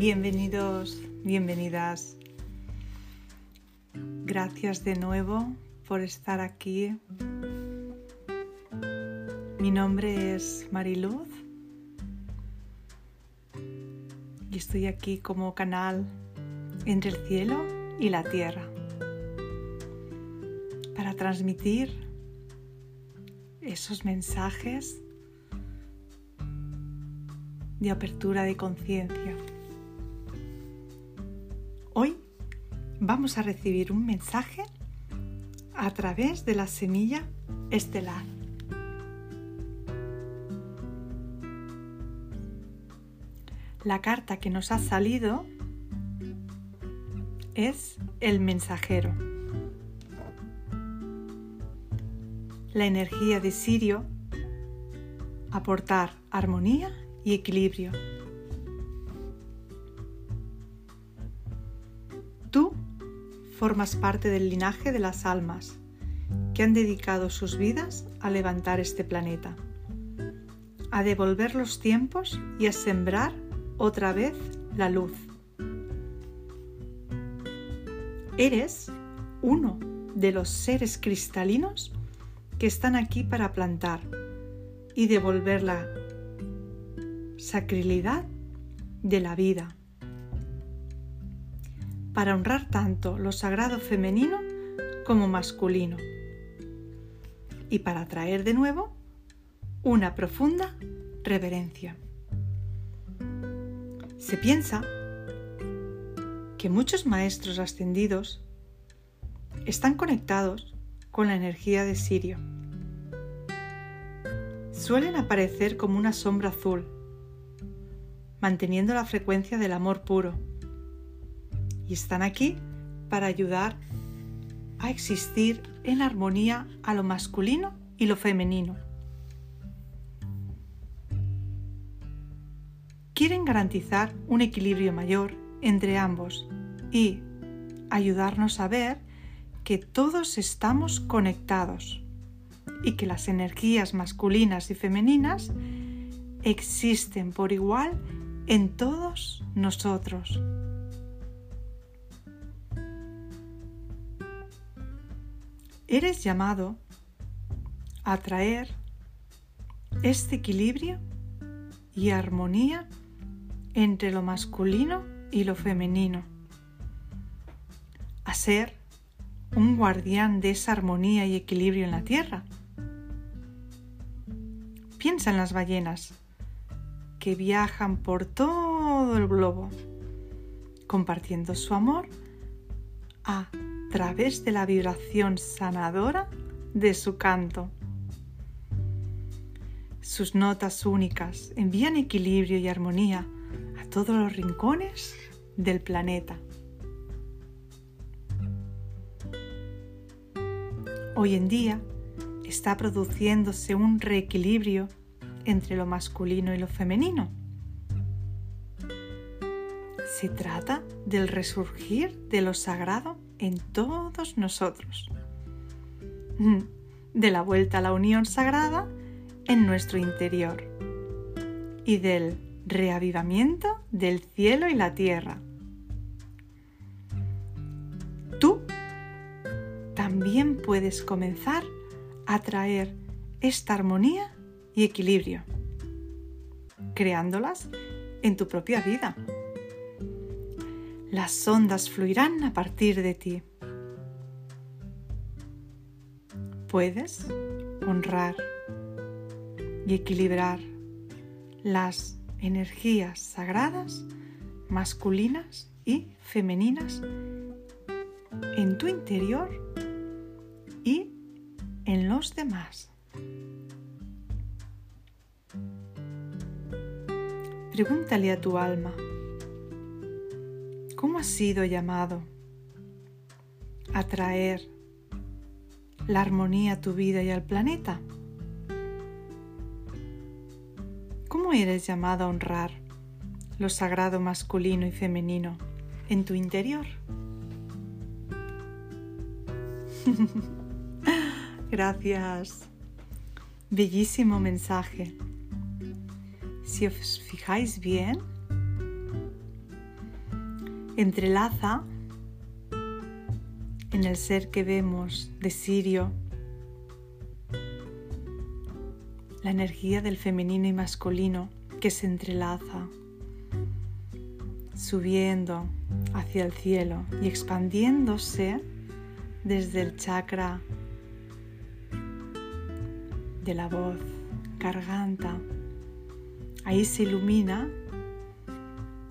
Bienvenidos, bienvenidas. Gracias de nuevo por estar aquí. Mi nombre es Mariluz y estoy aquí como canal entre el cielo y la tierra para transmitir esos mensajes de apertura de conciencia. Vamos a recibir un mensaje a través de la semilla estelar. La carta que nos ha salido es el mensajero. La energía de Sirio, aportar armonía y equilibrio. Formas parte del linaje de las almas que han dedicado sus vidas a levantar este planeta, a devolver los tiempos y a sembrar otra vez la luz. Eres uno de los seres cristalinos que están aquí para plantar y devolver la sacralidad de la vida, para honrar tanto lo sagrado femenino como masculino y para traer de nuevo una profunda reverencia. Se piensa que muchos maestros ascendidos están conectados con la energía de Sirio. Suelen aparecer como una sombra azul manteniendo la frecuencia del amor puro. Y están aquí para ayudar a existir en armonía a lo masculino y lo femenino. Quieren garantizar un equilibrio mayor entre ambos y ayudarnos a ver que todos estamos conectados y que las energías masculinas y femeninas existen por igual en todos nosotros. Eres llamado a traer este equilibrio y armonía entre lo masculino y lo femenino, a ser un guardián de esa armonía y equilibrio en la tierra. Piensa en las ballenas que viajan por todo el globo, compartiendo su amor a través de la vibración sanadora de su canto. Sus notas únicas envían equilibrio y armonía a todos los rincones del planeta. Hoy en día está produciéndose un reequilibrio entre lo masculino y lo femenino. Se trata del resurgir de lo sagrado en todos nosotros, de la vuelta a la unión sagrada en nuestro interior y del reavivamiento del cielo y la tierra. Tú también puedes comenzar a traer esta armonía y equilibrio, creándolas en tu propia vida. Las ondas fluirán a partir de ti. Puedes honrar y equilibrar las energías sagradas, masculinas y femeninas en tu interior y en los demás. Pregúntale a tu alma, ¿cómo has sido llamado a traer la armonía a tu vida y al planeta? ¿Cómo eres llamado a honrar lo sagrado masculino y femenino en tu interior? Gracias. Bellísimo mensaje si os fijáis bien, entrelaza en el ser que vemos de Sirio la energía del femenino y masculino que se entrelaza, subiendo hacia el cielo y expandiéndose desde el chakra de la voz, garganta. Ahí se ilumina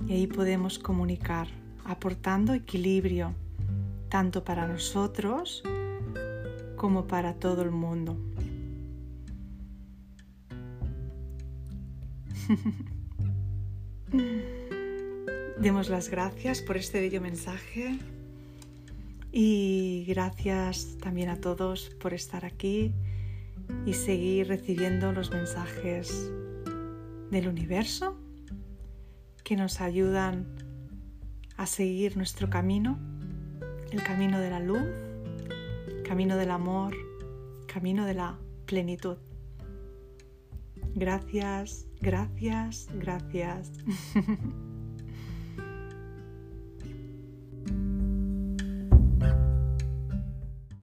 y ahí podemos comunicar, aportando equilibrio tanto para nosotros como para todo el mundo. Demos las gracias por este bello mensaje y gracias también a todos por estar aquí y seguir recibiendo los mensajes del universo que nos ayudan a seguir nuestro camino, el camino de la luz, camino del amor, camino de la plenitud. Gracias, gracias, gracias.